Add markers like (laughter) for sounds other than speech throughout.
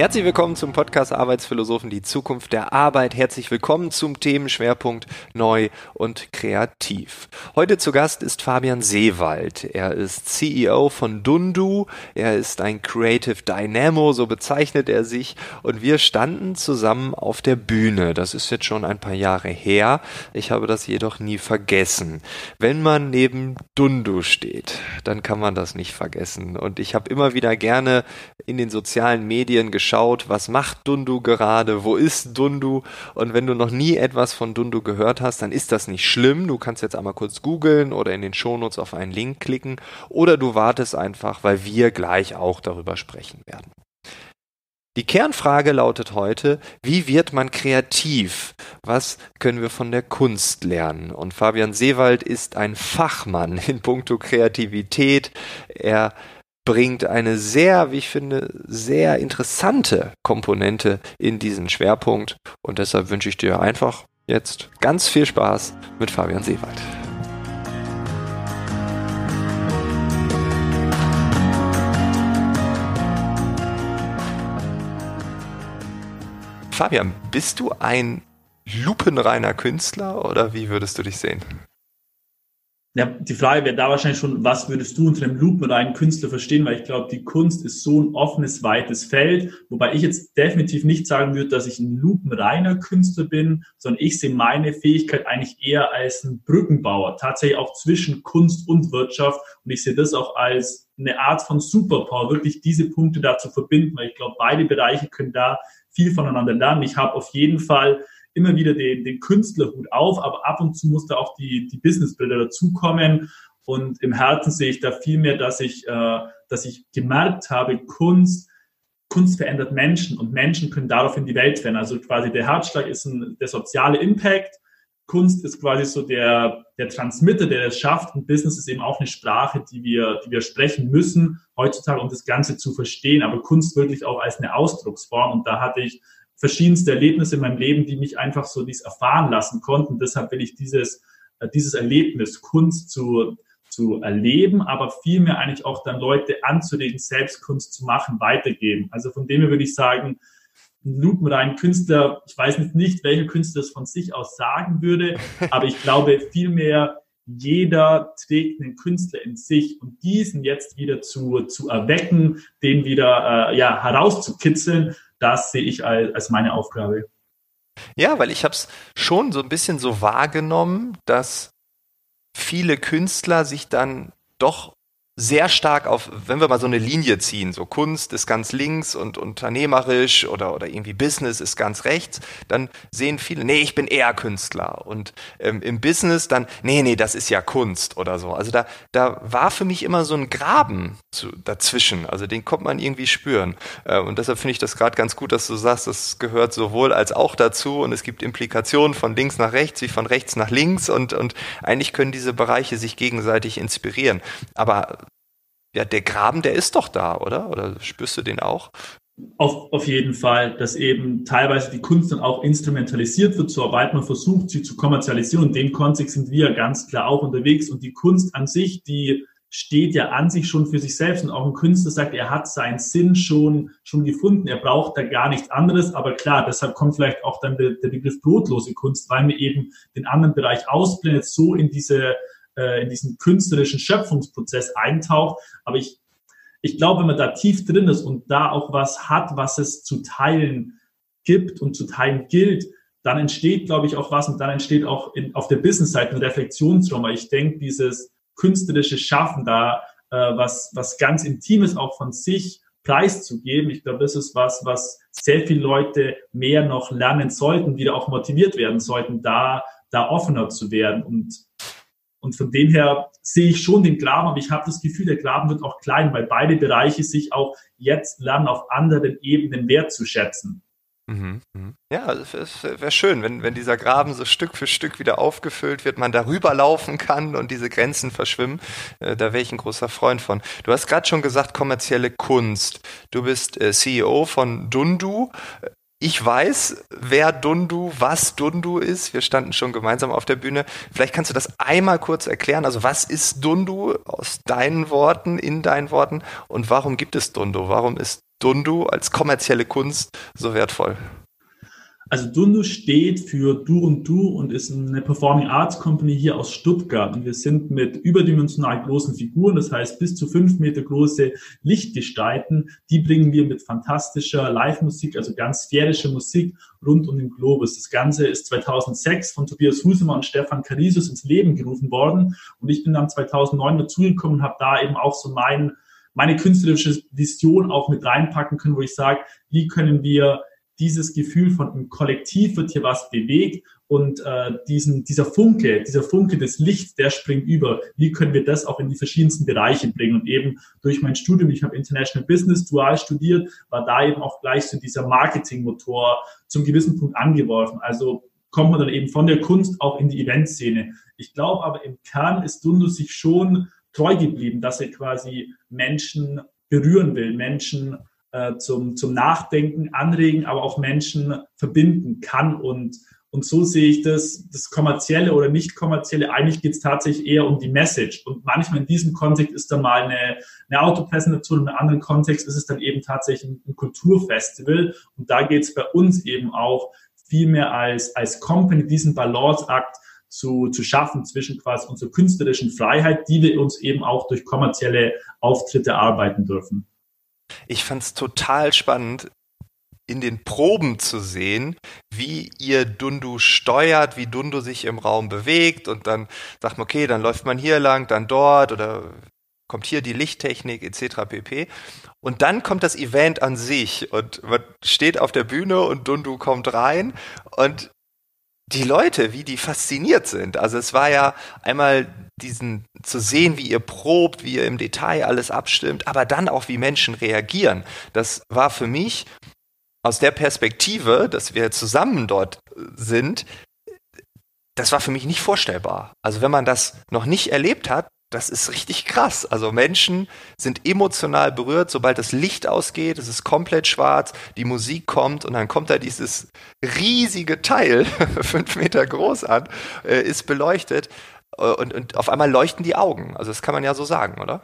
Herzlich willkommen zum Podcast Arbeitsphilosophen, die Zukunft der Arbeit. Herzlich willkommen zum Themenschwerpunkt Neu und Kreativ. Heute zu Gast ist Fabian Seewald. Er ist CEO von Dundu. Er ist ein Creative Dynamo, so bezeichnet er sich. Und wir standen zusammen auf der Bühne. Das ist jetzt schon ein paar Jahre her. Ich habe das jedoch nie vergessen. Wenn man neben Dundu steht, dann kann man das nicht vergessen. Und ich habe immer wieder gerne in den sozialen Medien geschaut, geschaut, was macht Dundu gerade, wo ist Dundu und wenn du noch nie etwas von Dundu gehört hast, dann ist das nicht schlimm. Du kannst jetzt einmal kurz googeln oder in den Shownotes auf einen Link klicken oder du wartest einfach, weil wir gleich auch darüber sprechen werden. Die Kernfrage lautet heute, wie wird man kreativ? Was können wir von der Kunst lernen? Und Fabian Seewald ist ein Fachmann in puncto Kreativität. Er bringt eine sehr, wie ich finde, sehr interessante Komponente in diesen Schwerpunkt. Und deshalb wünsche ich dir einfach jetzt ganz viel Spaß mit Fabian Seewald. Fabian, bist du ein lupenreiner Künstler oder wie würdest du dich sehen? Ja, die Frage wäre da wahrscheinlich schon, was würdest du unter einem lupenreinen Künstler verstehen? Weil ich glaube, die Kunst ist so ein offenes, weites Feld, wobei ich jetzt definitiv nicht sagen würde, dass ich ein lupenreiner Künstler bin, sondern ich sehe meine Fähigkeit eigentlich eher als ein Brückenbauer, tatsächlich auch zwischen Kunst und Wirtschaft. Und ich sehe das auch als eine Art von Superpower, wirklich diese Punkte da zu verbinden, weil ich glaube, beide Bereiche können da viel voneinander lernen. Ich habe auf jeden Fall immer wieder den, den Künstlerhut auf, aber ab und zu muss da auch die, die Businessbilder dazukommen. Und im Herzen sehe ich da viel mehr, dass ich, äh, dass ich gemerkt habe, Kunst, Kunst verändert Menschen und Menschen können daraufhin die Welt verändern. Also quasi der Herzschlag ist ein, der soziale Impact. Kunst ist quasi so der, der Transmitter, der es schafft. Und Business ist eben auch eine Sprache, die wir, die wir sprechen müssen heutzutage, um das Ganze zu verstehen. Aber Kunst wirklich auch als eine Ausdrucksform. Und da hatte ich verschiedenste Erlebnisse in meinem Leben, die mich einfach so dies erfahren lassen konnten. Deshalb will ich dieses, äh, dieses Erlebnis, Kunst zu, zu erleben, aber vielmehr eigentlich auch dann Leute anzuregen, selbst Kunst zu machen, weitergeben. Also von dem her würde ich sagen, ein lupenrein Künstler, ich weiß nicht, welcher Künstler es von sich aus sagen würde, (laughs) aber ich glaube vielmehr, jeder trägt einen Künstler in sich und diesen jetzt wieder zu, zu erwecken, den wieder äh, ja, herauszukitzeln, das sehe ich als, als meine Aufgabe. Ja, weil ich habe es schon so ein bisschen so wahrgenommen, dass viele Künstler sich dann doch sehr stark auf, wenn wir mal so eine Linie ziehen, so Kunst ist ganz links und unternehmerisch oder, oder irgendwie Business ist ganz rechts, dann sehen viele, nee, ich bin eher Künstler. Und ähm, im Business dann, nee, nee, das ist ja Kunst oder so. Also da, da war für mich immer so ein Graben zu, dazwischen. Also den kommt man irgendwie spüren. Äh, und deshalb finde ich das gerade ganz gut, dass du sagst, das gehört sowohl als auch dazu und es gibt Implikationen von links nach rechts wie von rechts nach links und, und eigentlich können diese Bereiche sich gegenseitig inspirieren. Aber ja, der Graben, der ist doch da, oder? Oder spürst du den auch? Auf, auf jeden Fall, dass eben teilweise die Kunst dann auch instrumentalisiert wird, sobald man versucht, sie zu kommerzialisieren. Und in dem Kontext sind wir ganz klar auch unterwegs. Und die Kunst an sich, die steht ja an sich schon für sich selbst. Und auch ein Künstler sagt, er hat seinen Sinn schon, schon gefunden. Er braucht da gar nichts anderes. Aber klar, deshalb kommt vielleicht auch dann der, der Begriff brotlose Kunst, weil man eben den anderen Bereich ausblendet, so in diese äh, in diesen künstlerischen Schöpfungsprozess eintaucht. Aber ich, ich glaube, wenn man da tief drin ist und da auch was hat, was es zu teilen gibt und zu teilen gilt, dann entsteht, glaube ich, auch was und dann entsteht auch in, auf der Business-Seite ein Reflexionsraum. Ich denke, dieses künstlerische Schaffen da, äh, was, was ganz Intimes auch von sich preiszugeben, ich glaube, das ist was, was sehr viele Leute mehr noch lernen sollten, wieder auch motiviert werden sollten, da, da offener zu werden. Und und von dem her sehe ich schon den Graben, aber ich habe das Gefühl, der Graben wird auch klein, weil beide Bereiche sich auch jetzt lernen, auf anderen Ebenen wertzuschätzen. Mhm, mhm. Ja, es wäre schön, wenn, wenn dieser Graben so Stück für Stück wieder aufgefüllt wird, man darüber laufen kann und diese Grenzen verschwimmen. Äh, da wäre ich ein großer Freund von. Du hast gerade schon gesagt, kommerzielle Kunst. Du bist äh, CEO von Dundu. Ich weiß, wer Dundu, was Dundu ist. Wir standen schon gemeinsam auf der Bühne. Vielleicht kannst du das einmal kurz erklären. Also was ist Dundu aus deinen Worten, in deinen Worten und warum gibt es Dundu? Warum ist Dundu als kommerzielle Kunst so wertvoll? Also Dundu steht für Du und Du und ist eine Performing Arts Company hier aus Stuttgart. Und wir sind mit überdimensional großen Figuren, das heißt bis zu fünf Meter große Lichtgestalten, die bringen wir mit fantastischer Live-Musik, also ganz sphärische Musik rund um den Globus. Das Ganze ist 2006 von Tobias Husemann und Stefan Carisus ins Leben gerufen worden. Und ich bin dann 2009 dazugekommen und habe da eben auch so mein, meine künstlerische Vision auch mit reinpacken können, wo ich sage, wie können wir dieses Gefühl von im Kollektiv wird hier was bewegt und äh, diesen, dieser Funke, dieser Funke des Lichts, der springt über. Wie können wir das auch in die verschiedensten Bereiche bringen? Und eben durch mein Studium, ich habe International Business dual studiert, war da eben auch gleich so dieser Marketingmotor zum gewissen Punkt angeworfen. Also kommt man dann eben von der Kunst auch in die Eventszene. Ich glaube aber im Kern ist Dundu sich schon treu geblieben, dass er quasi Menschen berühren will, Menschen äh, zum, zum Nachdenken anregen, aber auch Menschen verbinden kann. Und, und so sehe ich das, das kommerzielle oder nicht kommerzielle. Eigentlich geht es tatsächlich eher um die Message. Und manchmal in diesem Kontext ist dann mal eine, eine Autopräsentation, in einem anderen Kontext ist es dann eben tatsächlich ein, ein Kulturfestival. Und da geht es bei uns eben auch viel mehr als, als Company diesen Balanceakt zu, zu schaffen zwischen quasi unserer künstlerischen Freiheit, die wir uns eben auch durch kommerzielle Auftritte arbeiten dürfen. Ich fand es total spannend, in den Proben zu sehen, wie ihr Dundu steuert, wie Dundu sich im Raum bewegt und dann sagt man, okay, dann läuft man hier lang, dann dort oder kommt hier die Lichttechnik etc. pp. Und dann kommt das Event an sich und man steht auf der Bühne und Dundu kommt rein und die Leute, wie die fasziniert sind. Also es war ja einmal diesen zu sehen, wie ihr probt, wie ihr im Detail alles abstimmt, aber dann auch wie Menschen reagieren. Das war für mich aus der Perspektive, dass wir zusammen dort sind, das war für mich nicht vorstellbar. Also wenn man das noch nicht erlebt hat, das ist richtig krass. Also Menschen sind emotional berührt, sobald das Licht ausgeht, es ist komplett schwarz, die Musik kommt und dann kommt da dieses riesige Teil, (laughs) fünf Meter groß an, äh, ist beleuchtet und, und auf einmal leuchten die Augen. Also das kann man ja so sagen, oder?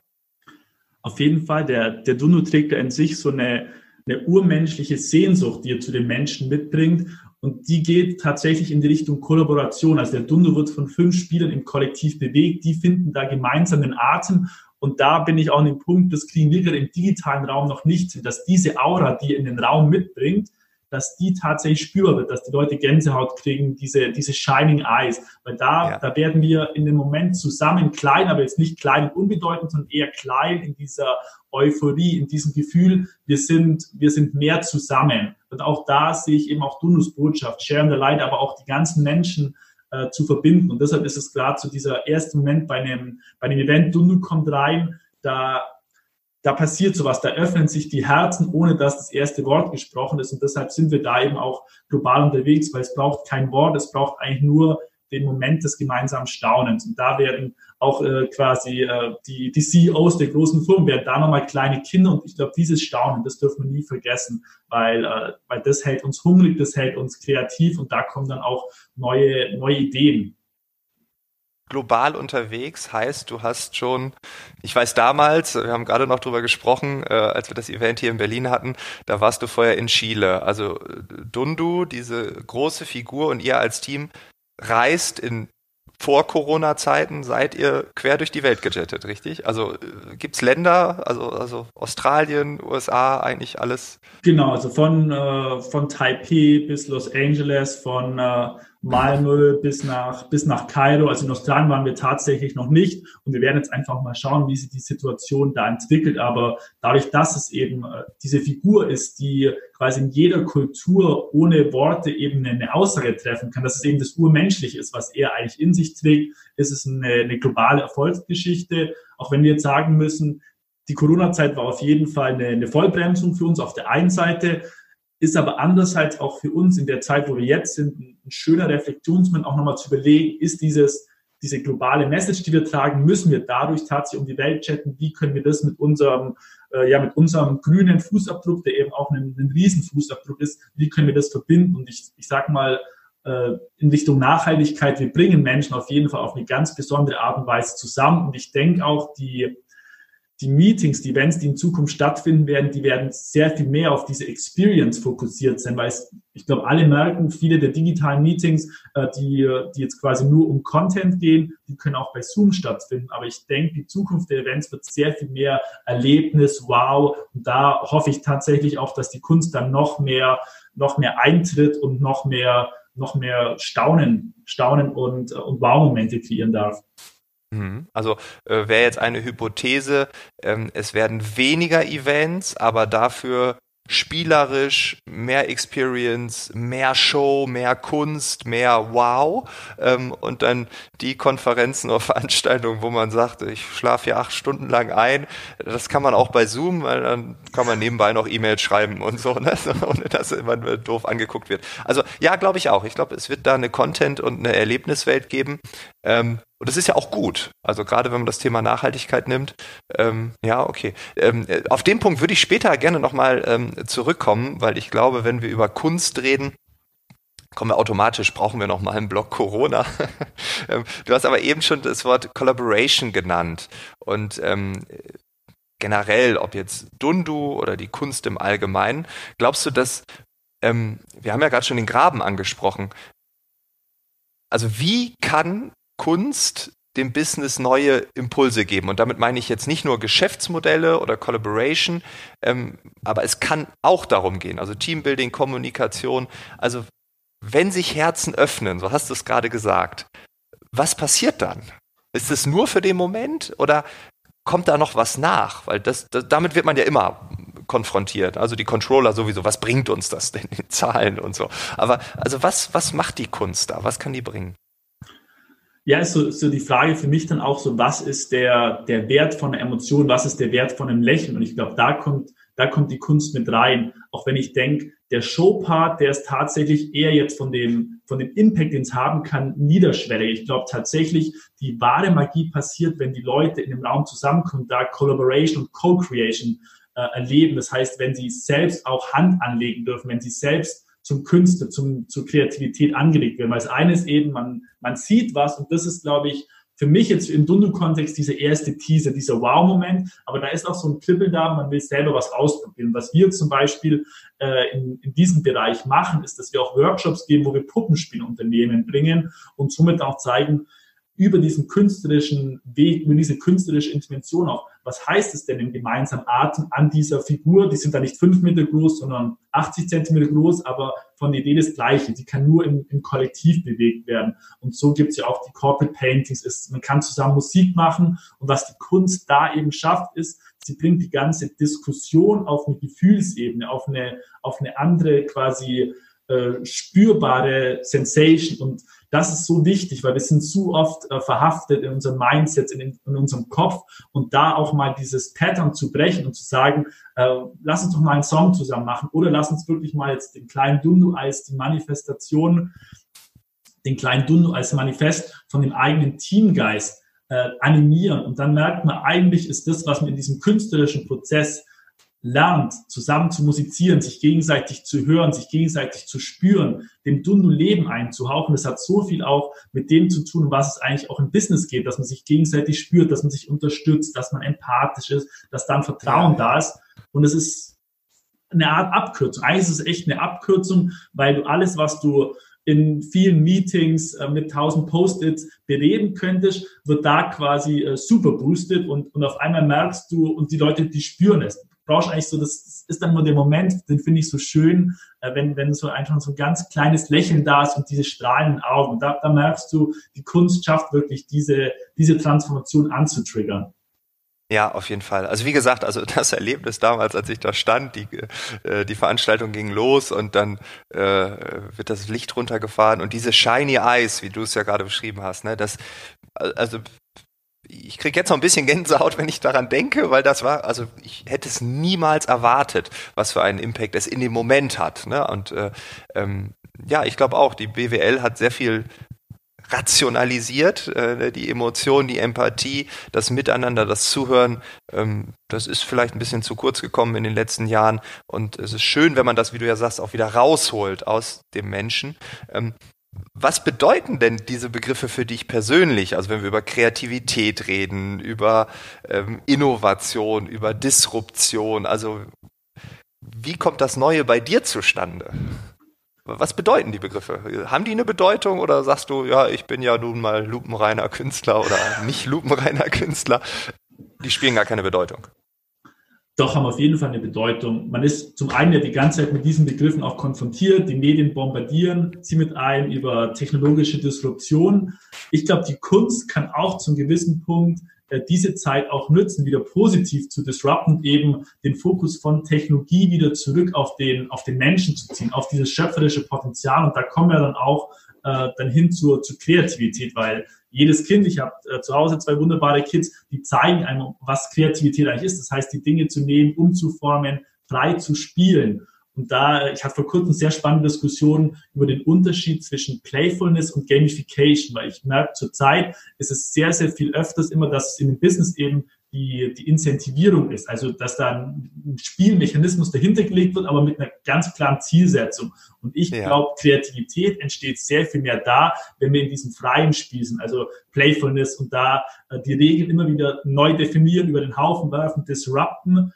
Auf jeden Fall, der, der Duno trägt in sich so eine, eine urmenschliche Sehnsucht, die er zu den Menschen mitbringt. Und die geht tatsächlich in die Richtung Kollaboration. Also der Dundo wird von fünf Spielern im Kollektiv bewegt. Die finden da gemeinsam den Atem. Und da bin ich auch an dem Punkt, das kriegen wir gerade im digitalen Raum noch nicht, dass diese Aura, die er in den Raum mitbringt, dass die tatsächlich spürbar wird, dass die Leute Gänsehaut kriegen, diese, diese Shining Eyes. Weil da, ja. da werden wir in dem Moment zusammen klein, aber jetzt nicht klein und unbedeutend, sondern eher klein in dieser Euphorie, in diesem Gefühl, wir sind, wir sind mehr zusammen. Und auch da sehe ich eben auch Dunus Botschaft, Sharing the Light, aber auch die ganzen Menschen äh, zu verbinden. Und deshalb ist es gerade so dieser erste Moment bei einem, bei einem Event, Dunu kommt rein, da da passiert sowas, da öffnen sich die Herzen, ohne dass das erste Wort gesprochen ist. Und deshalb sind wir da eben auch global unterwegs, weil es braucht kein Wort, es braucht eigentlich nur den Moment des gemeinsamen Staunens. Und da werden auch äh, quasi äh, die, die CEOs der großen Firmen werden da nochmal kleine Kinder. Und ich glaube, dieses Staunen, das dürfen wir nie vergessen, weil, äh, weil das hält uns hungrig, das hält uns kreativ und da kommen dann auch neue, neue Ideen global unterwegs heißt, du hast schon, ich weiß damals, wir haben gerade noch drüber gesprochen, äh, als wir das Event hier in Berlin hatten, da warst du vorher in Chile. Also Dundu, diese große Figur und ihr als Team reist in vor Corona-Zeiten seid ihr quer durch die Welt gejettet, richtig? Also äh, gibt's Länder, also, also Australien, USA, eigentlich alles? Genau, also von, äh, von Taipei bis Los Angeles, von äh, Malmö bis nach, bis nach Kairo. Also in Australien waren wir tatsächlich noch nicht. Und wir werden jetzt einfach mal schauen, wie sich die Situation da entwickelt. Aber dadurch, dass es eben äh, diese Figur ist, die quasi in jeder Kultur ohne Worte eben eine Aussage treffen kann, dass es eben das Urmenschliche ist, was er eigentlich in sich trägt, ist es eine, eine globale Erfolgsgeschichte. Auch wenn wir jetzt sagen müssen, die Corona-Zeit war auf jeden Fall eine, eine Vollbremsung für uns auf der einen Seite ist aber andererseits auch für uns in der Zeit, wo wir jetzt sind, ein, schöner Reflexionsmoment auch nochmal zu überlegen, ist dieses, diese globale Message, die wir tragen, müssen wir dadurch tatsächlich um die Welt chatten, wie können wir das mit unserem, äh, ja, mit unserem grünen Fußabdruck, der eben auch ein, ein Riesenfußabdruck ist, wie können wir das verbinden? Und ich, ich sag mal, äh, in Richtung Nachhaltigkeit, wir bringen Menschen auf jeden Fall auf eine ganz besondere Art und Weise zusammen. Und ich denke auch, die, die Meetings, die Events, die in Zukunft stattfinden werden, die werden sehr viel mehr auf diese Experience fokussiert sein, weil es, ich glaube, alle merken, viele der digitalen Meetings, äh, die, die jetzt quasi nur um Content gehen, die können auch bei Zoom stattfinden. Aber ich denke, die Zukunft der Events wird sehr viel mehr Erlebnis, wow. Und da hoffe ich tatsächlich auch, dass die Kunst dann noch mehr, noch mehr eintritt und noch mehr, noch mehr Staunen, Staunen und, und Wow-Momente kreieren darf. Mhm. Also äh, wäre jetzt eine Hypothese, ähm, es werden weniger Events, aber dafür spielerisch, mehr Experience, mehr Show, mehr Kunst, mehr Wow ähm, und dann die Konferenzen oder (laughs) Veranstaltungen, wo man sagt, ich schlafe hier acht Stunden lang ein, das kann man auch bei Zoom, weil dann kann man nebenbei noch E-Mails schreiben und so, ne? (laughs) ohne dass man doof angeguckt wird. Also ja, glaube ich auch. Ich glaube, es wird da eine Content- und eine Erlebniswelt geben. Ähm, und das ist ja auch gut. Also gerade wenn man das Thema Nachhaltigkeit nimmt. Ähm, ja, okay. Ähm, äh, auf den Punkt würde ich später gerne nochmal ähm, zurückkommen, weil ich glaube, wenn wir über Kunst reden, kommen wir automatisch, brauchen wir nochmal einen Block Corona. (laughs) Ähm, du hast aber eben schon das Wort Collaboration genannt. Und ähm, generell, ob jetzt Dundu oder die Kunst im Allgemeinen, glaubst du, dass, ähm, wir haben ja gerade schon den Graben angesprochen, also wie kann Kunst dem Business neue Impulse geben. Und damit meine ich jetzt nicht nur Geschäftsmodelle oder Collaboration, ähm, aber es kann auch darum gehen, also Teambuilding, Kommunikation. Also wenn sich Herzen öffnen, so hast du es gerade gesagt, was passiert dann? Ist es nur für den Moment oder kommt da noch was nach? Weil das, das damit wird man ja immer konfrontiert. Also die Controller sowieso, was bringt uns das denn in Zahlen und so. Aber also was, was macht die Kunst da? Was kann die bringen? Ja, ist so, so die Frage für mich dann auch so, was ist der, der Wert von einer Emotion, was ist der Wert von einem Lächeln? Und ich glaube, da kommt, da kommt die Kunst mit rein. Auch wenn ich denke, der Showpart, der ist tatsächlich eher jetzt von dem, von dem Impact, den es haben kann, niederschwellig. Ich glaube tatsächlich, die wahre Magie passiert, wenn die Leute in dem Raum zusammenkommen, da Collaboration und Co-Creation äh, erleben. Das heißt, wenn sie selbst auch Hand anlegen dürfen, wenn sie selbst zum Künstler, zum, zur Kreativität angelegt werden. Weil das eine ist eben, man, man sieht was und das ist, glaube ich, für mich jetzt im Dundu-Kontext diese erste Teaser, dieser Wow-Moment, aber da ist auch so ein Kribbeln da, man will selber was ausprobieren. Was wir zum Beispiel äh, in, in diesem Bereich machen, ist, dass wir auch Workshops geben, wo wir Puppenspielunternehmen bringen und somit auch zeigen, über diesen künstlerischen Weg, über diese künstlerische Intervention auch, was heißt es denn im gemeinsamen Atem an dieser Figur? Die sind da nicht fünf Meter groß, sondern 80 Zentimeter groß, aber von der Idee das Gleiche. Die kann nur im, im Kollektiv bewegt werden. Und so gibt's ja auch die Corporate Paintings. Ist, man kann zusammen Musik machen. Und was die Kunst da eben schafft, ist, sie bringt die ganze Diskussion auf eine Gefühlsebene, auf eine, auf eine andere quasi äh, spürbare Sensation. Und das ist so wichtig, weil wir sind zu oft äh, verhaftet in unserem Mindset, in, in, unserem Kopf. Und da auch mal dieses Pattern zu brechen und zu sagen, äh, lass uns doch mal einen Song zusammen machen oder lass uns wirklich mal jetzt den kleinen Dundu als die Manifestation, den kleinen Dundu als Manifest von dem eigenen Teamgeist äh, animieren. Und dann merkt man, eigentlich ist das, was man in diesem künstlerischen Prozess lernt, zusammen zu musizieren, sich gegenseitig zu hören, sich gegenseitig zu spüren, dem Dundu Leben einzuhauchen. Das hat so viel auch mit dem zu tun, was es eigentlich auch im Business geht, dass man sich gegenseitig spürt, dass man sich unterstützt, dass man empathisch ist, dass dann Vertrauen da ist. Und es ist eine Art Abkürzung. Eigentlich ist es echt eine Abkürzung, weil du alles, was du in vielen Meetings äh, mit 1000 Post-its bereden könntest, wird da quasi äh, super boosted und, und auf einmal merkst du und die Leute, die spüren es brauchst eigentlich so, das ist dann nur der Moment, den finde ich so schön, äh, wenn, wenn so einfach so ein ganz kleines Lächeln da ist und diese strahlenden Augen. Da, da merkst du, die Kunst schafft wirklich diese, diese Transformation anzutriggern. Ja, auf jeden Fall. Also wie gesagt, also (laughs) das Erlebnis damals, als ich da stand, die, äh, die Veranstaltung ging los und dann äh, wird das Licht runtergefahren und diese shiny eyes, wie du es ja gerade beschrieben hast, ne, das, also ich kriege jetzt noch ein bisschen Gänsehaut, wenn ich daran denke, weil das war, also ich hätte es niemals erwartet, was für einen Impact es in dem Moment hat. Ne? Und äh, ähm, ja, ich glaube auch, die BWL hat sehr viel rationalisiert, äh, die Emotion, die Empathie, das Miteinander, das Zuhören, ähm, das ist vielleicht ein bisschen zu kurz gekommen in den letzten Jahren und es ist schön, wenn man das, wie du ja sagst, auch wieder rausholt aus dem Menschen. Ähm, Was bedeuten denn diese Begriffe für dich persönlich? Also wenn wir über Kreativität reden, über ähm, Innovation, über Disruption, also wie kommt das Neue bei dir zustande? Was bedeuten die Begriffe? Haben die eine Bedeutung oder sagst du, ja, ich bin ja nun mal lupenreiner Künstler oder nicht lupenreiner Künstler? Die spielen gar keine Bedeutung. Doch haben auf jeden Fall eine Bedeutung. Man ist zum einen ja die ganze Zeit mit diesen Begriffen auch konfrontiert. Die Medien bombardieren sie mit ein über technologische Disruption. Ich glaube, die Kunst kann auch zum gewissen Punkt äh, diese Zeit auch nutzen, wieder positiv zu disrupten, eben den Fokus von Technologie wieder zurück auf den, auf den Menschen zu ziehen, auf dieses schöpferische Potenzial. Und da kommen wir dann auch äh, dann hin zur, zur Kreativität, weil jedes Kind, ich habe äh, zu Hause zwei wunderbare Kids, die zeigen einem, was Kreativität eigentlich ist. Das heißt, die Dinge zu nehmen, umzuformen, frei zu spielen. Und da, ich hatte vor kurzem sehr spannende Diskussionen über den Unterschied zwischen Playfulness und Gamification, weil ich merke, zurzeit ist es sehr, sehr viel öfters immer, dass es in dem Business eben die, die Incentivierung ist. Also, dass da ein Spielmechanismus dahinter gelegt wird, aber mit einer ganz klaren Zielsetzung. Und ich ja. glaube, Kreativität entsteht sehr viel mehr da, wenn wir in diesem freien Spiel sind, also Playfulness und da äh, die Regeln immer wieder neu definieren, über den Haufen werfen, disrupten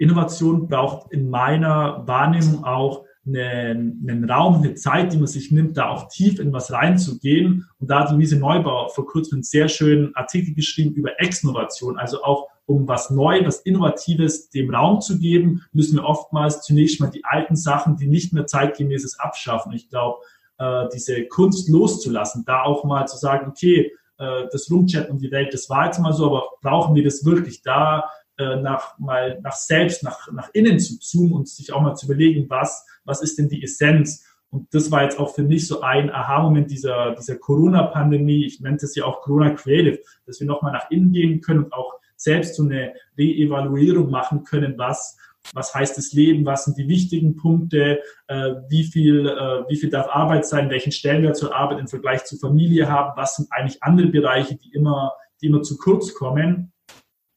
Innovation braucht in meiner Wahrnehmung auch einen, einen Raum, eine Zeit, die man sich nimmt, da auch tief in was reinzugehen. Und da hat Luise Neubauer vor kurzem einen sehr schönen Artikel geschrieben über Exnovation, also auch um was Neues, was Innovatives dem Raum zu geben, müssen wir oftmals zunächst mal die alten Sachen, die nicht mehr zeitgemäß ist, abschaffen. Ich glaube, äh, diese Kunst loszulassen, da auch mal zu sagen, okay, äh, das Rumchat und die Welt, das war jetzt mal so, aber brauchen wir das wirklich? Da äh, nach mal nach selbst, nach, nach innen zu zoomen und sich auch mal zu überlegen, was, was ist denn die Essenz? Und das war jetzt auch für mich so ein Aha-Moment dieser, dieser Corona-Pandemie. Ich nenne das ja auch Corona Creative, dass wir nochmal nach innen gehen können und auch selbst so eine Re-Evaluierung machen können, was, was heißt das Leben, was sind die wichtigen Punkte, äh, wie, viel, äh, wie viel darf Arbeit sein, welchen Stellenwert zur Arbeit im Vergleich zur Familie haben, was sind eigentlich andere Bereiche, die immer, die immer zu kurz kommen.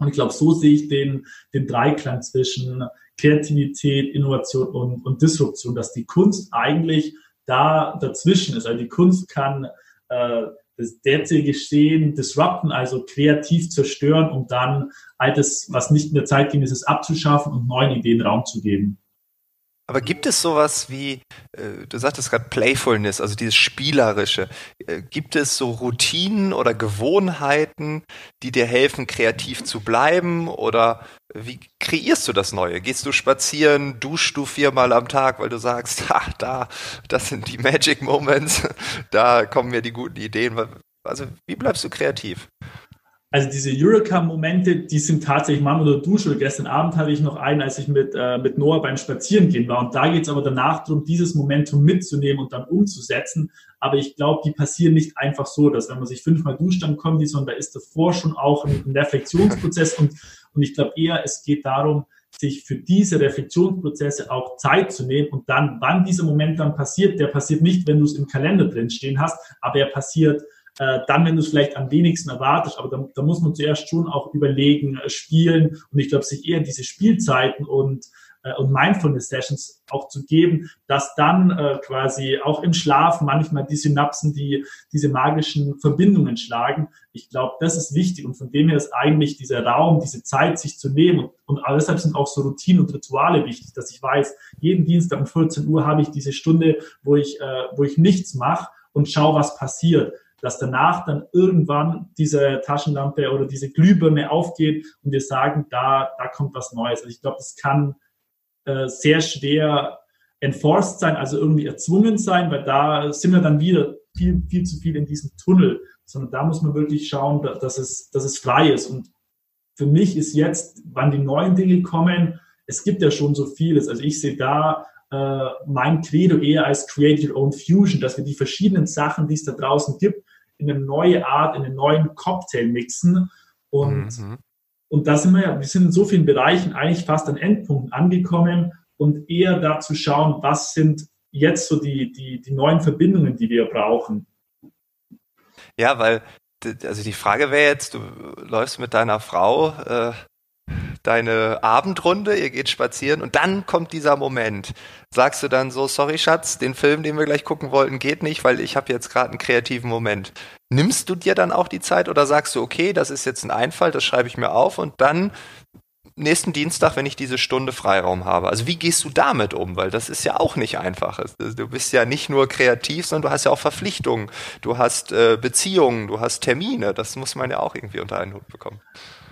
Und ich glaube, so sehe ich den, den Dreiklang zwischen Kreativität, Innovation und, und Disruption, dass die Kunst eigentlich da dazwischen ist. Also die Kunst kann äh, das derzeitige Geschehen disrupten, also kreativ zerstören, um dann altes, was nicht mehr zeitgemäß ist, abzuschaffen und neuen Ideen Raum zu geben. Aber gibt es sowas wie, äh, du sagtest gerade Playfulness, also dieses Spielerische, äh, gibt es so Routinen oder Gewohnheiten, die dir helfen, kreativ zu bleiben? Oder wie kreierst du das Neue? Gehst du spazieren, duschst du viermal am Tag, weil du sagst, (laughs) ha, da, das sind die Magic Moments, (laughs) da kommen mir die guten Ideen. Also wie bleibst du kreativ? Also diese Eureka-Momente, die sind tatsächlich Mann oder Dusche. Gestern Abend hatte ich noch einen, als ich mit, äh, mit Noah beim Spazierengehen war. Und da geht es aber danach darum, dieses Momentum mitzunehmen und dann umzusetzen. Aber ich glaube, die passieren nicht einfach so, dass wenn man sich fünfmal duscht, dann kommen die, sondern da ist davor schon auch ein, ein Reflexionsprozess. Und, und ich glaube eher, es geht darum, sich für diese Reflexionsprozesse auch Zeit zu nehmen und dann, wann dieser Moment dann passiert, der passiert nicht, wenn du es im Kalender drin stehen hast, aber er passiert äh, dann, wenn du es vielleicht am wenigsten erwartest. Aber da, da muss man zuerst schon auch überlegen, äh, spielen und ich glaube, sich eher diese Spielzeiten und äh, und Mindfulness-Sessions auch zu geben, dass dann äh, quasi auch im Schlaf manchmal die Synapsen, die diese magischen Verbindungen schlagen. Ich glaube, das ist wichtig und von dem her ist eigentlich dieser Raum, diese Zeit sich zu nehmen und, und deshalb sind auch so Routinen und Rituale wichtig, dass ich weiß, jeden Dienstag um 14 Uhr habe ich diese Stunde, wo ich, äh, wo ich nichts mache und schaue, was passiert dass danach dann irgendwann diese Taschenlampe oder diese Glühbirne aufgeht und wir sagen, da, da kommt was Neues. Also ich glaube, das kann äh, sehr schwer enforced sein, also irgendwie erzwungen sein, weil da sind wir dann wieder viel, viel zu viel in diesem Tunnel, sondern da muss man wirklich schauen, dass es, dass es frei ist. Und für mich ist jetzt, wann die neuen Dinge kommen, es gibt ja schon so vieles. Also ich sehe da äh, mein Credo eher als Create Your Own Fusion, dass wir die verschiedenen Sachen, die es da draußen gibt, in eine neue Art, in einen neuen Cocktail mixen. Und, mhm. und da sind wir ja, wir sind in so vielen Bereichen eigentlich fast an Endpunkten angekommen und eher dazu schauen, was sind jetzt so die, die, die neuen Verbindungen, die wir brauchen. Ja, weil, also die Frage wäre jetzt, du läufst mit deiner Frau äh, deine Abendrunde, ihr geht spazieren und dann kommt dieser Moment. Sagst du dann so, sorry Schatz, den Film, den wir gleich gucken wollten, geht nicht, weil ich habe jetzt gerade einen kreativen Moment. Nimmst du dir dann auch die Zeit oder sagst du, okay, das ist jetzt ein Einfall, das schreibe ich mir auf und dann nächsten Dienstag, wenn ich diese Stunde Freiraum habe. Also wie gehst du damit um? Weil das ist ja auch nicht einfach. Du bist ja nicht nur kreativ, sondern du hast ja auch Verpflichtungen. Du hast äh, Beziehungen, du hast Termine. Das muss man ja auch irgendwie unter einen Hut bekommen.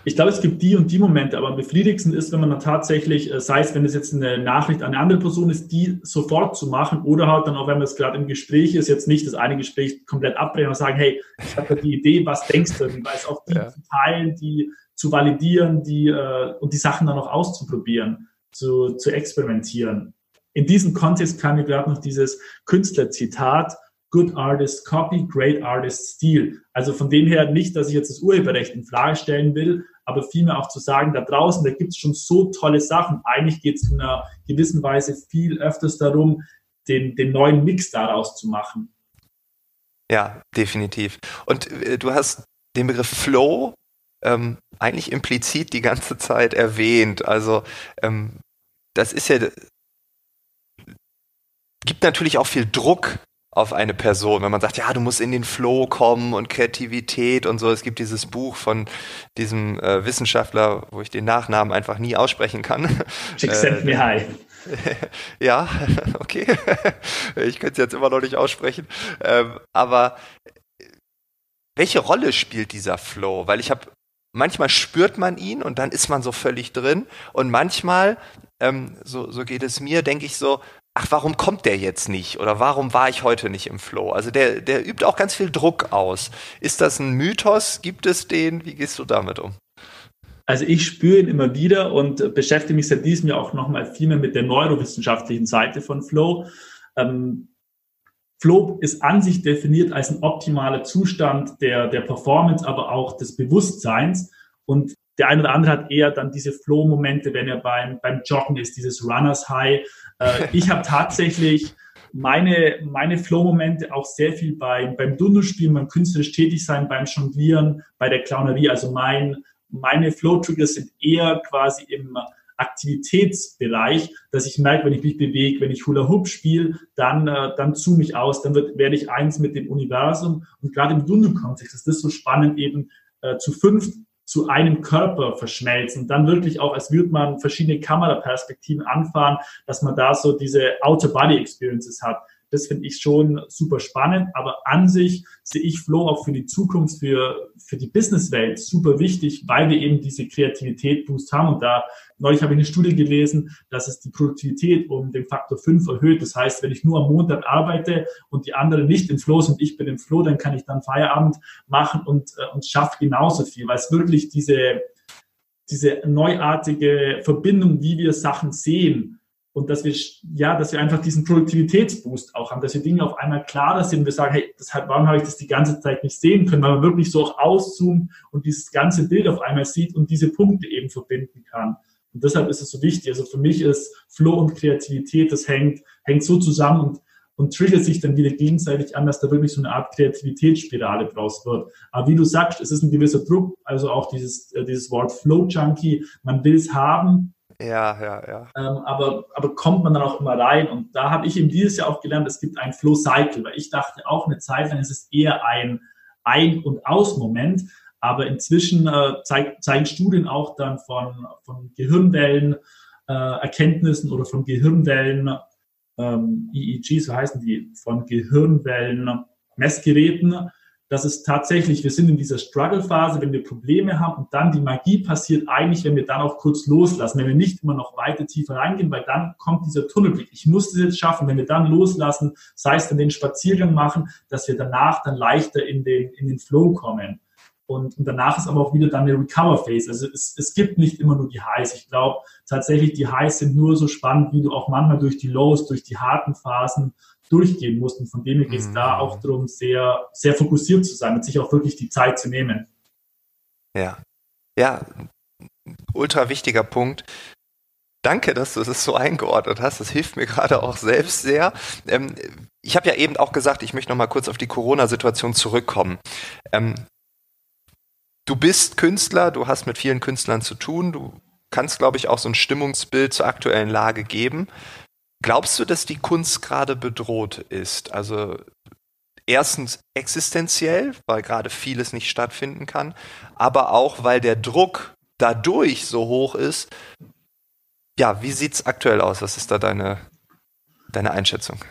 Ich glaube, es gibt die und die Momente, aber am befriedigendsten ist, wenn man dann tatsächlich, äh, sei es, wenn es jetzt eine Nachricht an eine andere Person ist, die sofort zu machen oder halt dann auch, wenn man es gerade im Gespräch ist, jetzt nicht das eine Gespräch komplett abbrechen und sagen, hey, ich habe da die Idee, was denkst du? Weil es auch die ja. teilen, die zu validieren, die äh, und die Sachen dann auch auszuprobieren, zu, zu experimentieren. In diesem Kontext kam mir gerade noch dieses Künstlerzitat, Good Artist Copy, Great Artist Steal. Also von dem her nicht, dass ich jetzt das Urheberrecht in Frage stellen will, aber vielmehr auch zu sagen, da draußen, da gibt es schon so tolle Sachen. Eigentlich geht es in einer gewissen Weise viel öfters darum, den, den neuen Mix daraus zu machen. Ja, definitiv. Und äh, du hast den Begriff Flow ähm, eigentlich implizit die ganze Zeit erwähnt. Also ähm, das ist ja gibt natürlich auch viel Druck auf eine Person, wenn man sagt, ja, du musst in den Flow kommen und Kreativität und so. Es gibt dieses Buch von diesem äh, Wissenschaftler, wo ich den Nachnamen einfach nie aussprechen kann. Csikszentmihalyi. Äh, (laughs) ja, (laughs) okay. (laughs) ich könnte es jetzt immer noch nicht aussprechen. Ähm, aber welche Rolle spielt dieser Flow? Weil ich habe manchmal spürt man ihn und dann ist man so völlig drin. Und manchmal, ähm, so, so geht es mir, denke ich so, ach, warum kommt der jetzt nicht? Oder warum war ich heute nicht im Flow? Also der, der übt auch ganz viel Druck aus. Ist das ein Mythos? Gibt es den? Wie gehst du damit um? Also ich spüre ihn immer wieder und beschäftige mich seit diesem Jahr auch nochmal viel mehr mit der neurowissenschaftlichen Seite von Flow. Ähm, Flow ist an sich definiert als ein optimaler Zustand der, der Performance, aber auch des Bewusstseins. Und der eine oder andere hat eher dann diese Flow-Momente, wenn er beim, beim Joggen ist, dieses Runners High. Äh, ich habe tatsächlich meine, meine Flow-Momente auch sehr viel beim, beim Dundelspielen, beim künstlerisch Tätigsein, beim Jonglieren, bei der Clownerie. Also mein, meine Flow-Triggers sind eher quasi im Aktivitätsbereich, dass ich merke, wenn ich mich bewege, wenn ich Hula Hoop spiele, dann, äh, dann zoome ich aus, dann wird, werde ich eins mit dem Universum. Und gerade im Dundu-Kontext ist das so spannend, eben äh, zu fünf zu einem Körper verschmelzen. Dann wirklich auch, als würde man verschiedene Kameraperspektiven anfahren, dass man da so diese Outer-Body-Experiences hat. Das finde ich schon super spannend. Aber an sich sehe ich Flow auch für die Zukunft, für, für die Businesswelt super wichtig, weil wir eben diese Kreativität Boost haben. Und da neulich habe ich eine Studie gelesen, dass es die Produktivität um den Faktor 5 erhöht. Das heißt, wenn ich nur am Montag arbeite und die anderen nicht im Flow sind, ich bin im Flow, dann kann ich dann Feierabend machen und, äh, und schaffe genauso viel, weil es wirklich diese, diese neuartige Verbindung, wie wir Sachen sehen, und dass wir, ja, dass wir einfach diesen Produktivitätsboost auch haben, dass wir Dinge auf einmal klarer sind. Wir sagen, hey, das hat, warum habe ich das die ganze Zeit nicht sehen können? Weil man wirklich so auch auszoomt und dieses ganze Bild auf einmal sieht und diese Punkte eben verbinden kann. Und deshalb ist es so wichtig. Also für mich ist Flow und Kreativität, das hängt, hängt so zusammen und, und triggert sich dann wieder gegenseitig an, dass da wirklich so eine Art Kreativitätsspirale draus wird. Aber wie du sagst, es ist ein gewisser Druck, also auch dieses, äh, dieses Wort Flow Junkie. Man will es haben, ja, ja, ja. Ähm, aber, aber kommt man dann auch immer rein? Und da habe ich eben dieses Jahr auch gelernt, es gibt ein Flow Cycle, weil ich dachte auch eine Zeit lang, es ist eher ein Ein- und Aus-Moment. Aber inzwischen äh, zeig, zeigen Studien auch dann von, von Gehirnwellen, äh, Erkenntnissen oder von Gehirnwellen, ähm, EEG, so heißen die, von Gehirnwellen Messgeräten, dass es tatsächlich, wir sind in dieser Struggle-Phase, wenn wir Probleme haben und dann die Magie passiert eigentlich, wenn wir dann auch kurz loslassen, wenn wir nicht immer noch weiter tiefer reingehen, weil dann kommt dieser Tunnelblick. Ich muss das jetzt schaffen, wenn wir dann loslassen, sei es dann den Spaziergang machen, dass wir danach dann leichter in den, in den Flow kommen. Und, und danach ist aber auch wieder dann eine Recover-Phase. Also es, es gibt nicht immer nur die Highs. Ich glaube tatsächlich, die Highs sind nur so spannend, wie du auch manchmal durch die Lows, durch die harten Phasen durchgehen mussten. Von dem her geht es mhm. da auch darum, sehr, sehr fokussiert zu sein und sich auch wirklich die Zeit zu nehmen. Ja. Ja, ultra wichtiger Punkt. Danke, dass du das so eingeordnet hast. Das hilft mir gerade auch selbst sehr. Ähm, ich habe ja eben auch gesagt, ich möchte noch mal kurz auf die Corona-Situation zurückkommen. Ähm, du bist Künstler, du hast mit vielen Künstlern zu tun, du kannst, glaube ich, auch so ein Stimmungsbild zur aktuellen Lage geben. Glaubst du, dass die Kunst gerade bedroht ist? Also erstens existenziell, weil gerade vieles nicht stattfinden kann, aber auch, weil der Druck dadurch so hoch ist. Ja, wie sieht es aktuell aus? Was ist da deine, deine Einschätzung?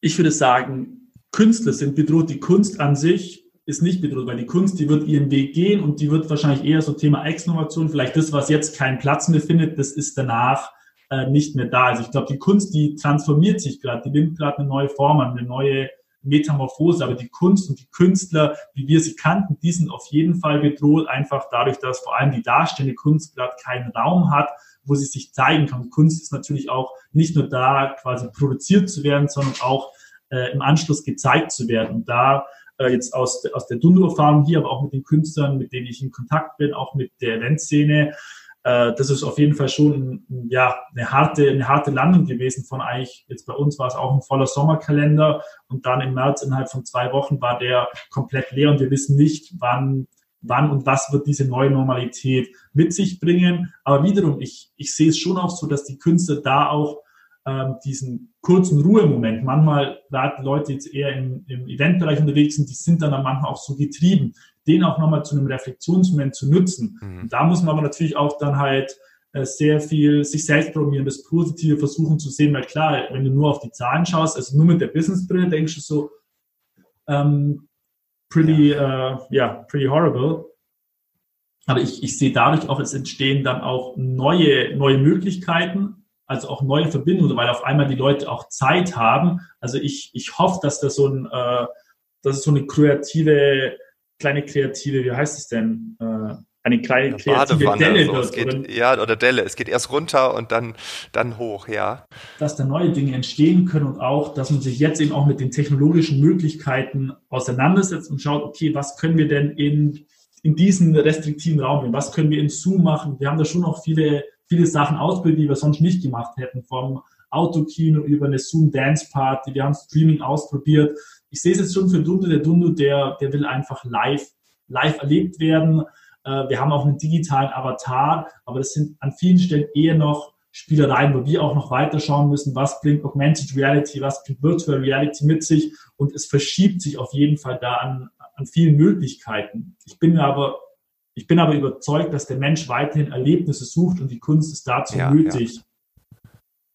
Ich würde sagen, Künstler sind bedroht. Die Kunst an sich ist nicht bedroht, weil die Kunst, die wird ihren Weg gehen und die wird wahrscheinlich eher so Thema Exnovation, vielleicht das, was jetzt keinen Platz mehr findet, das ist danach äh, nicht mehr da. Also ich glaube, die Kunst, die transformiert sich gerade, die nimmt gerade eine neue Form an, eine neue Metamorphose, aber die Kunst und die Künstler, wie wir sie kannten, die sind auf jeden Fall bedroht, einfach dadurch, dass vor allem die darstellende Kunst gerade keinen Raum hat, wo sie sich zeigen kann. Kunst ist natürlich auch nicht nur da, quasi produziert zu werden, sondern auch äh, im Anschluss gezeigt zu werden. Und da äh, jetzt aus, aus der Dundo-Erfahrung hier, aber auch mit den Künstlern, mit denen ich in Kontakt bin, auch mit der Eventszene, äh, das ist auf jeden Fall schon ja, eine, harte, eine harte Landung gewesen von eigentlich, jetzt bei uns war es auch ein voller Sommerkalender und dann im März innerhalb von zwei Wochen war der komplett leer und wir wissen nicht, wann wann und was wird diese neue Normalität mit sich bringen. Aber wiederum, ich, ich sehe es schon auch so, dass die Künstler da auch ähm, diesen kurzen Ruhemoment, manchmal gerade Leute jetzt eher im, im Eventbereich unterwegs sind, die sind dann, dann manchmal auch so getrieben, den auch nochmal zu einem Reflexionsmoment zu nutzen. Mhm. da muss man aber natürlich auch dann halt äh, sehr viel sich selbst probieren, das Positive versuchen zu sehen, weil klar, wenn du nur auf die Zahlen schaust, also nur mit der Businessbrille, denkst du so, ähm, pretty, ja, uh, yeah, pretty horrible. Aber ich, ich sehe dadurch auch, es entstehen dann auch neue, neue Möglichkeiten, also auch neue Verbindungen, weil auf einmal die Leute auch Zeit haben. Also ich, ich hoffe, dass das so ein, äh, dass es so eine kreative, kleine kreative, wie heißt es denn? Äh, eine kleine eine kreative Delle so. wird. Geht, oder, ja, oder Delle. Es geht erst runter und dann, dann hoch, ja. Dass da neue Dinge entstehen können und auch, dass man sich jetzt eben auch mit den technologischen Möglichkeiten auseinandersetzt und schaut, okay, was können wir denn in, in diesen restriktiven Raum, was können wir in Zoom machen? Wir haben da schon auch viele viele Sachen ausprobiert, die wir sonst nicht gemacht hätten, vom Autokino über eine Zoom Dance Party. Wir haben Streaming ausprobiert. Ich sehe es jetzt schon für Dundu. Der Dundu, der, der will einfach live, live erlebt werden. Äh, wir haben auch einen digitalen Avatar, aber das sind an vielen Stellen eher noch Spielereien, wo wir auch noch weiter schauen müssen, was bringt Augmented Reality, was bringt Virtual Reality mit sich und es verschiebt sich auf jeden Fall da an, an vielen Möglichkeiten. Ich bin mir aber ich bin aber überzeugt, dass der Mensch weiterhin Erlebnisse sucht und die Kunst ist dazu ja, nötig. Ja.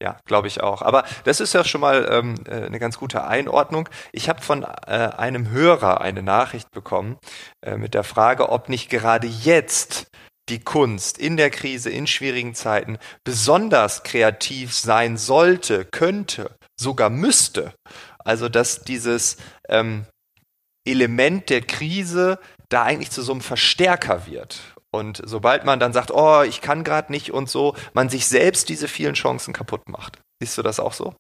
Ja, glaube ich auch. Aber das ist ja schon mal ähm, äh, eine ganz gute Einordnung. Ich habe von äh, einem Hörer eine Nachricht bekommen äh, mit der Frage, ob nicht gerade jetzt die Kunst in der Krise, in schwierigen Zeiten besonders kreativ sein sollte, könnte, sogar müsste. Also dass dieses ähm, Element der Krise da eigentlich zu so einem Verstärker wird. Und sobald man dann sagt, oh, ich kann gerade nicht und so, man sich selbst diese vielen Chancen kaputt macht. Siehst du das auch so?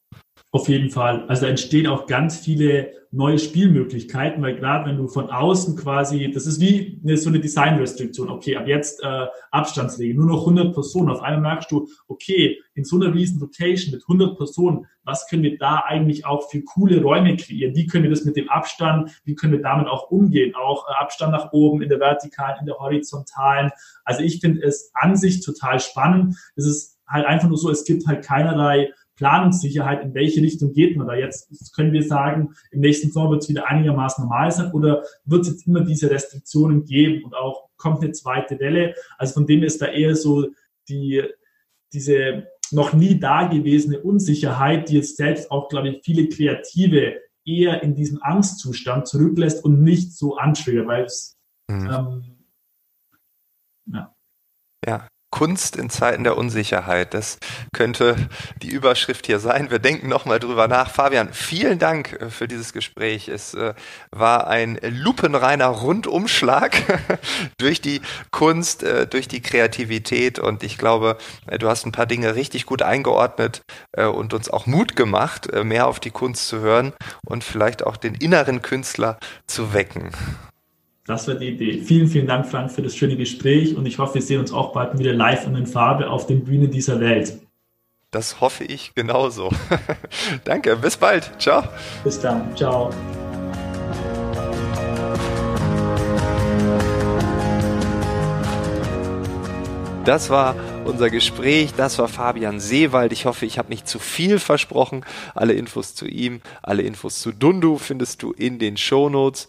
Auf jeden Fall. Also da entstehen auch ganz viele neue Spielmöglichkeiten, weil gerade wenn du von außen quasi, das ist wie eine, so eine Designrestriktion, okay, ab jetzt äh, Abstandsregeln, nur noch 100 Personen. Auf einmal merkst du, okay, in so einer riesen Location mit 100 Personen, was können wir da eigentlich auch für coole Räume kreieren? Wie können wir das mit dem Abstand, wie können wir damit auch umgehen? Auch äh, Abstand nach oben, in der vertikalen, in der horizontalen. Also ich finde es an sich total spannend. Es ist halt einfach nur so, es gibt halt keinerlei Planungssicherheit, in welche Richtung geht man da jetzt? Können wir sagen, im nächsten Sommer wird es wieder einigermaßen normal sein oder wird es jetzt immer diese Restriktionen geben und auch kommt eine zweite Welle? Also von dem ist da eher so die, diese noch nie dagewesene Unsicherheit, die jetzt selbst auch, glaube ich, viele Kreative eher in diesem Angstzustand zurücklässt und nicht so antriggert, weil es mhm. ähm, ja. ja, Kunst in Zeiten der Unsicherheit. Das könnte die Überschrift hier sein. Wir denken nochmal drüber nach. Fabian, vielen Dank äh, für dieses Gespräch. Es äh, war ein lupenreiner Rundumschlag (laughs) durch die Kunst, äh, durch die Kreativität und ich glaube, du hast ein paar Dinge richtig gut eingeordnet und uns auch Mut gemacht, mehr auf die Kunst zu hören und vielleicht auch den inneren Künstler zu wecken. Das war die Idee. Vielen, vielen Dank, Frank, für das schöne Gespräch und ich hoffe, wir sehen uns auch bald wieder live und in Farbe auf den Bühnen dieser Welt. Das hoffe ich genauso. (laughs) Danke, bis bald. Ciao. Bis dann. Ciao. Das war unser Gespräch. Das war Fabian Seewald. Ich hoffe, ich habe nicht zu viel versprochen. Alle Infos zu ihm, alle Infos zu Dundu findest du in den Shownotes.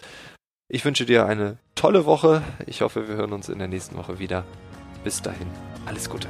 Ich wünsche dir eine tolle Woche. Ich hoffe, wir hören uns in der nächsten Woche wieder. Bis dahin, alles Gute.